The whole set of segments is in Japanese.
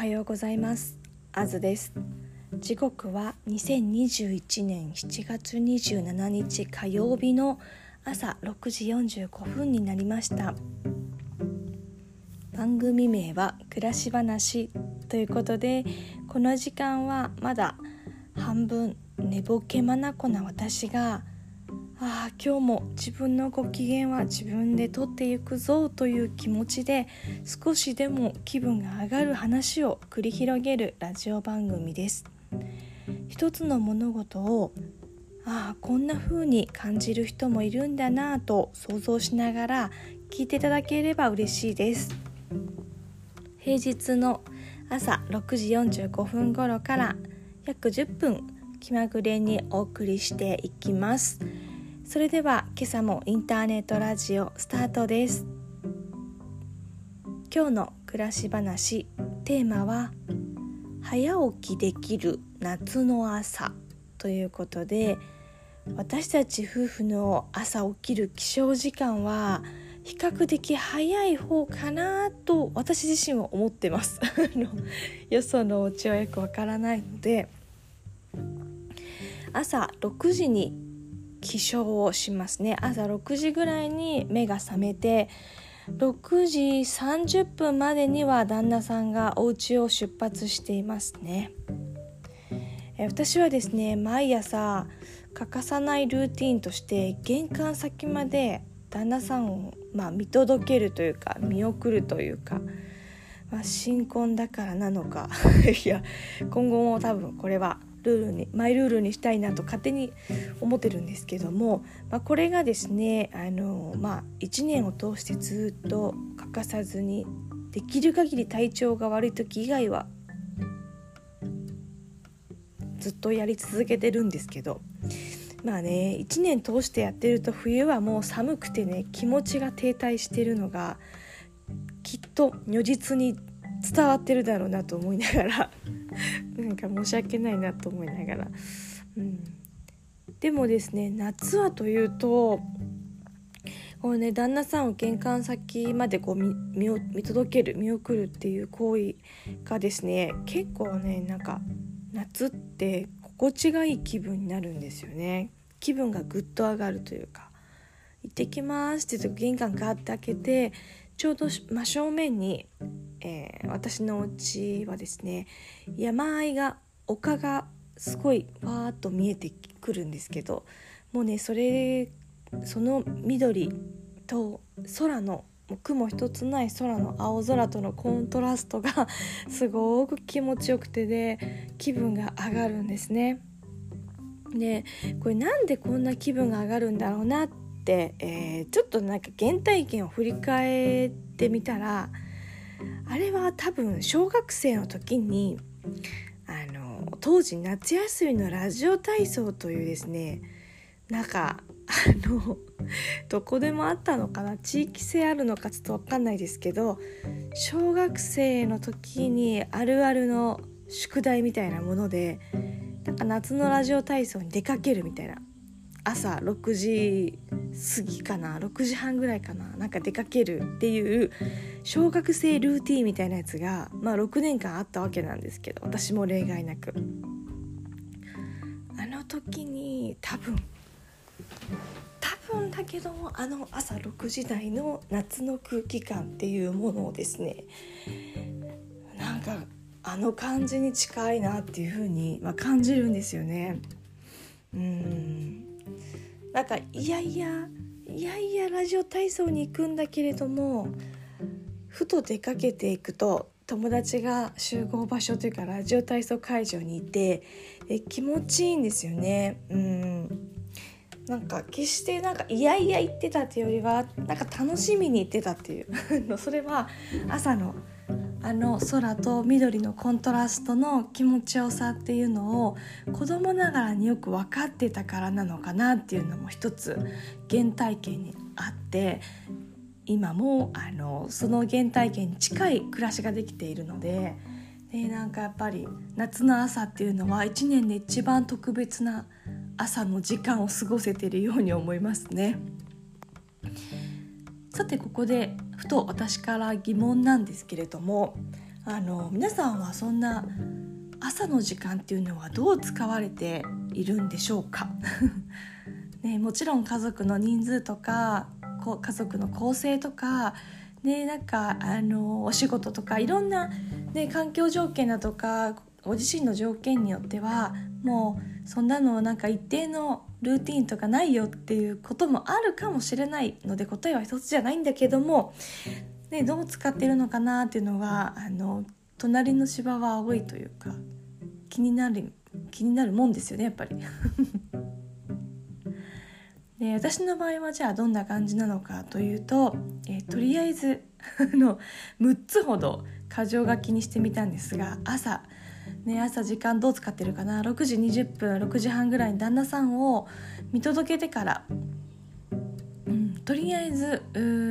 はようございます。あずです。時刻は2021年7月27日火曜日の朝6時45分になりました。番組名は暮らし話ということでこの時間はまだ半分寝ぼけまなこな私がああ今日も自分のご機嫌は自分で取っていくぞという気持ちで少しでも気分が上がる話を繰り広げるラジオ番組です。一つの物事をああこんな風に感じる人もいるんだなぁと想像しながら聞いていただければ嬉しいです。平日の朝6時45分頃から約10分気まぐれにお送りしていきます。それでは今朝もインターネットラジオスタートです。今日の暮らし話テーマは早起きできる夏の朝ということで私たち夫婦の朝起きる起床時間は比較的早い方かなと私自身は思ってます。よそのお家はよくわからないので朝6時に起床をしますね。朝6時ぐらいに目が覚めて6時30分までには旦那さんがお家を出発していますね。私はですね毎朝欠かさないルーティンとして玄関先まで旦那さんを、まあ、見届けるというか見送るというか、まあ、新婚だからなのか。いや今後も多分これはルールにマイルールにしたいなと勝手に思ってるんですけども、まあ、これがですねあの、まあ、1年を通してずっと欠かさずにできる限り体調が悪い時以外はずっとやり続けてるんですけどまあね1年通してやってると冬はもう寒くてね気持ちが停滞してるのがきっと如実に伝わってるだろうなと思いながら。なんか申し訳ないなと思いながら、うん、でもですね夏はというとこうね旦那さんを玄関先までこう見見届ける見送るっていう行為がですね結構ねなんか夏って心地がいい気分になるんですよね。気分がぐっと上がるというか「行ってきます」って言うと玄関ガーッて開けてちょうど真正面にえー、私のお家はですね山あいが丘がすごいわーっと見えてくるんですけどもうねそれその緑と空の雲一つない空の青空とのコントラストが すごく気持ちよくてで気分が上がるんですね。でこれなんでこんな気分が上がるんだろうなっ、えー、ちょっとなんか原体験を振り返ってみたらあれは多分小学生の時にあの当時夏休みのラジオ体操というですねなんかあのどこでもあったのかな地域性あるのかちょっと分かんないですけど小学生の時にあるあるの宿題みたいなものでなんか夏のラジオ体操に出かけるみたいな朝6時過ぎかな。6時半ぐらいかな。なんか出かけるっていう小学生ルーティンみたいなやつが、まあ、6年間あったわけなんですけど私も例外なく。あの時に多分多分だけどもあの朝6時台の夏の空気感っていうものをですねなんかあの感じに近いなっていうふうに、まあ、感じるんですよね。うんなんかいやいやいやいやラジオ体操に行くんだけれどもふと出かけていくと友達が集合場所というかラジオ体操会場にいてえ気持ちいいんですよね。うんなんか決してなんかいやいや言ってたっていうよりはなんか楽しみに行ってたっていう それは朝のあの空と緑のコントラストの気持ちよさっていうのを子供ながらによく分かってたからなのかなっていうのも一つ原体験にあって今もあのその原体験に近い暮らしができているのででなんかやっぱり夏の朝っていうのは一年で一番特別な朝の時間を過ごせているように思いますね。さてここでふと私から疑問なんですけれどもあの皆さんはそんな朝の時間っていうのはどう使われているんでしょうか、ね、もちろん家族の人数とか家族の構成とか、ね、なんかあのお仕事とかいろんな、ね、環境条件だとかご自身の条件によってはもうそんなのなんか一定のルーティンとかないよっていうこともあるかもしれないので答えは一つじゃないんだけども、ね、どう使ってるのかなっていうのはあの隣の芝は青いというか気になる気になるもんですよねやっぱり。で私の場合はじゃあどんな感じなのかというと、えー、とりあえずの6つほど箇条書きにしてみたんですが朝ね、朝時間どう使ってるかな？6時20分6時半ぐらいに旦那さんを見届けてから、うん、とりあえず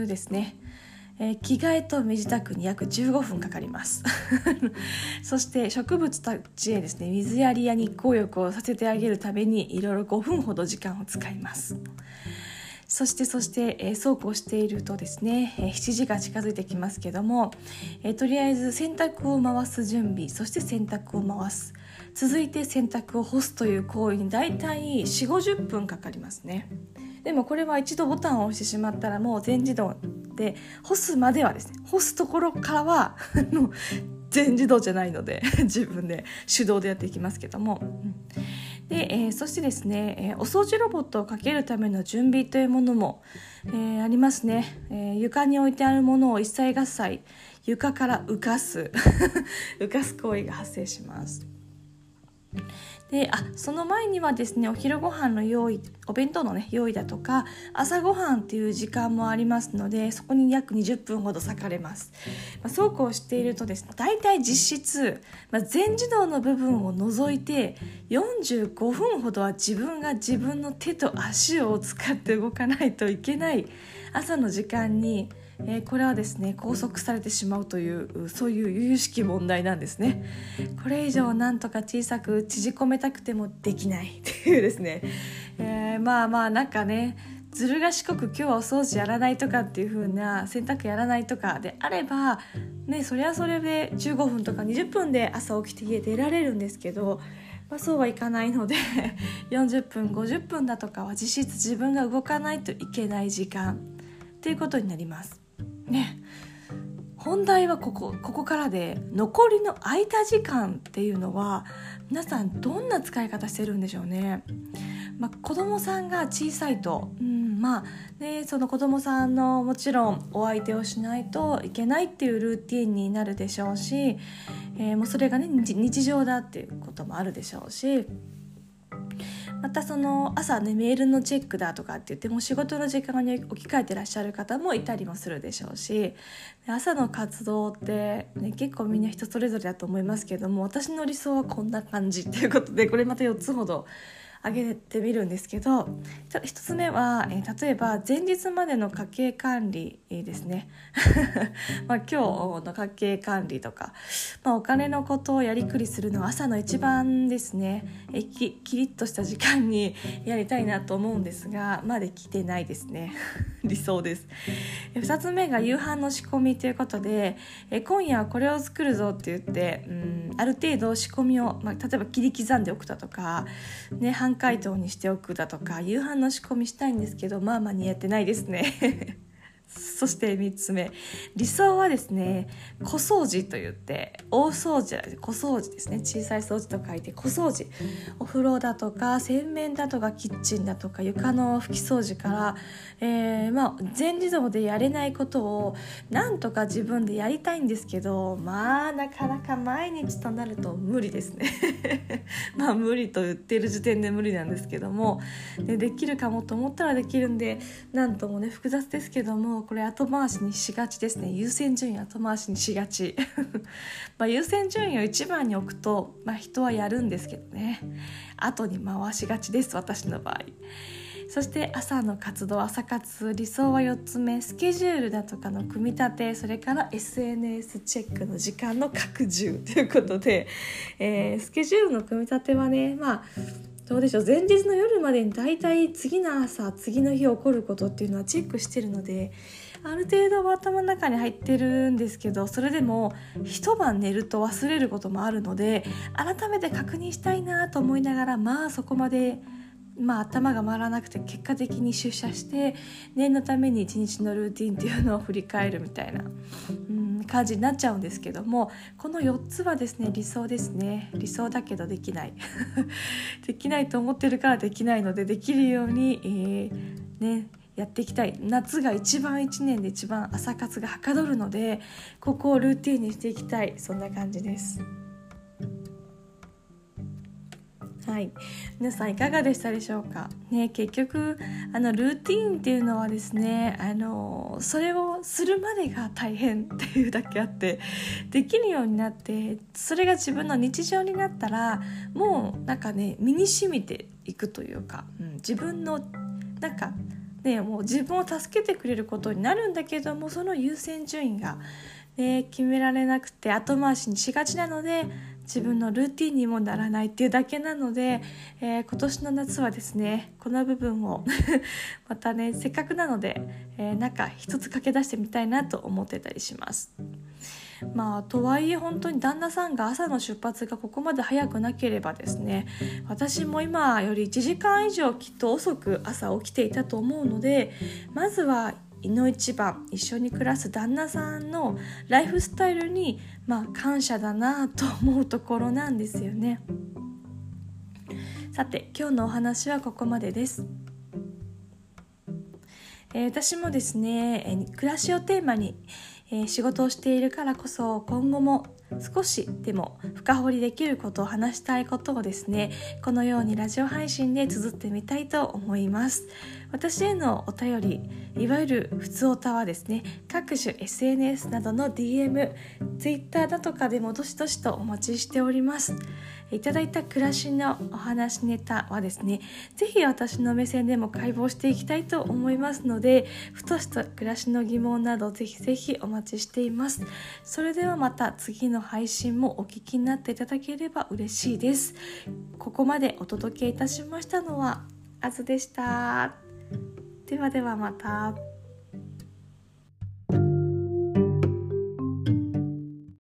ですね、えー、着替えと身支度に約15分かかります。そして植物たちへですね水やりや日光浴をさせてあげるためにいろいろ5分ほど時間を使います。そしてそして、えー、そうこうしているとですね、えー、7時が近づいてきますけども、えー、とりあえず洗濯を回す準備そして洗濯を回す。続いて洗濯を干すという行為に大体4 5 0分かかりますね。でもこれは一度ボタンを押してしまったらもう全自動で干すまではですね干すところからは全自動じゃないので自分で手動でやっていきますけども、うん。で、えー、そしてですね、えー、お掃除ロボットをかけるための準備というものも、えー、ありますね、え床に置いてあるものを一切合切床から浮かす 浮かす行為が発生します。であその前にはですねお昼ご飯の用意お弁当のね用意だとか朝ごはんっていう時間もありますのでそこに約20分ほど割かれます、まあ、そうこうしているとですね大体実質、まあ、全自動の部分を除いて45分ほどは自分が自分の手と足を使って動かないといけない朝の時間にえー、これはですね拘束されてしまうというそういう由々しき問題なんですねこれ以上なんとか小さく縮こめたくてもできないっていうですね、えー、まあまあなんかねずる賢く今日はお掃除やらないとかっていう風な洗濯やらないとかであればねそれはそれで15分とか20分で朝起きて家出られるんですけどまあ、そうはいかないので 40分50分だとかは実質自分が動かないといけない時間っていうことになります。ね本題はここここからで残りの空いた時間っていうのは皆さんどんな使い方してるんでしょうね。まあ、子供さんが小さいと、うんまあね、その子供さんのもちろんお相手をしないといけないっていうルーティンになるでしょうし、えー、もうそれがね日常だっていうこともあるでしょうしまたその朝ねメールのチェックだとかって言っても仕事の時間に置き換えてらっしゃる方もいたりもするでしょうし朝の活動って、ね、結構みんな人それぞれだと思いますけども私の理想はこんな感じっていうことでこれまた4つほど挙げてみるんですけど1つ目は、えー、例えば前日までの家計管理ですね。まあ今日の家計管理とか、まあ、お金のことをやりくりするのは朝の一番ですね。えきキリッとした時間に やりたいなと思うんですがまあできてないですね。理想です。2つ目が夕飯の仕込みということでえ今夜はこれを作るぞって言ってうんある程度仕込みを、まあ、例えば切り刻んでおくだとか、ね、半解凍にしておくだとか夕飯の仕込みしたいんですけどまあ間に合ってないですね。そして3つ目。理想はですね小掃除といって大掃除小掃除ですね。小さい掃除と書いて小掃除。お風呂だとか洗面だとかキッチンだとか床の拭き掃除から、えー、まあ、全自動でやれないことをなんとか自分でやりたいんですけどまあなかなか毎日となると無理ですね。まあ無理と言ってる時点で無理なんですけどもでできるかもと思ったらできるんでなんともね複雑ですけどもこれ後回しにしがちですね。優先順位後回しにしがち。ま優先順位を1番に置くと、まあ、人はやるんですけどね。後に回しがちです私の場合。そして朝の活動朝活理想は4つ目。スケジュールだとかの組み立てそれから SNS チェックの時間の拡充ということで、えー、スケジュールの組み立てはねまあどうでしょう前日の夜までに大体次の朝次の日起こることっていうのはチェックしてるのである程度は頭の中に入ってるんですけどそれでも一晩寝ると忘れることもあるので改めて確認したいなと思いながらまあそこまで。まあ、頭が回らなくて結果的に出社して念のために一日のルーティンっていうのを振り返るみたいな、うん、感じになっちゃうんですけどもこの4つはですね理想ですね。理想だけどできない。できないと思ってるからできないのでできるように、えー、ねやっていきたい。夏が一番1年で一番朝活がはかどるのでここをルーティンにしていきたい。そんな感じです。はい、皆さんいかがでしたでしょうか、ね、結局あのルーティーンっていうのはですねあのそれをするまでが大変っていうだけあってできるようになってそれが自分の日常になったらもうなんかね身に染みていくというか、うん、自分のなんかねもう自分を助けてくれることになるんだけどもその優先順位が、ね、決められなくて後回しにしがちなので自分のルーティンにもならないっていうだけなので、えー、今年の夏はですねこの部分を またねせっかくなので、えー、なんか一つ駆け出してみたいなと思ってたりします。まあとはいえ本当に旦那さんが朝の出発がここまで早くなければですね私も今より1時間以上きっと遅く朝起きていたと思うのでまずはいの一番一緒に暮らす旦那さんのライフスタイルに、まあ、感謝だなと思うところなんですよね。さて今日のお話はここまでです。えー、私もですね、えー、暮らしをテーマに、えー、仕事をしているからこそ今後も少しでも深掘りできることを話したいことをですねこのようにラジオ配信で綴ってみたいと思います。私へのお便りいわゆる普通おたはですね各種 SNS などの DM、Twitter だとかでもどしどしとお待ちしております。いただいた暮らしのお話ネタはですね是非私の目線でも解剖していきたいと思いますのでふとした暮らしの疑問などぜひぜひお待ちしています。それではまた次の配信もお聞きになっていただければ嬉しいです。ここまでお届けいたしましたのはあずでした。ではではまた。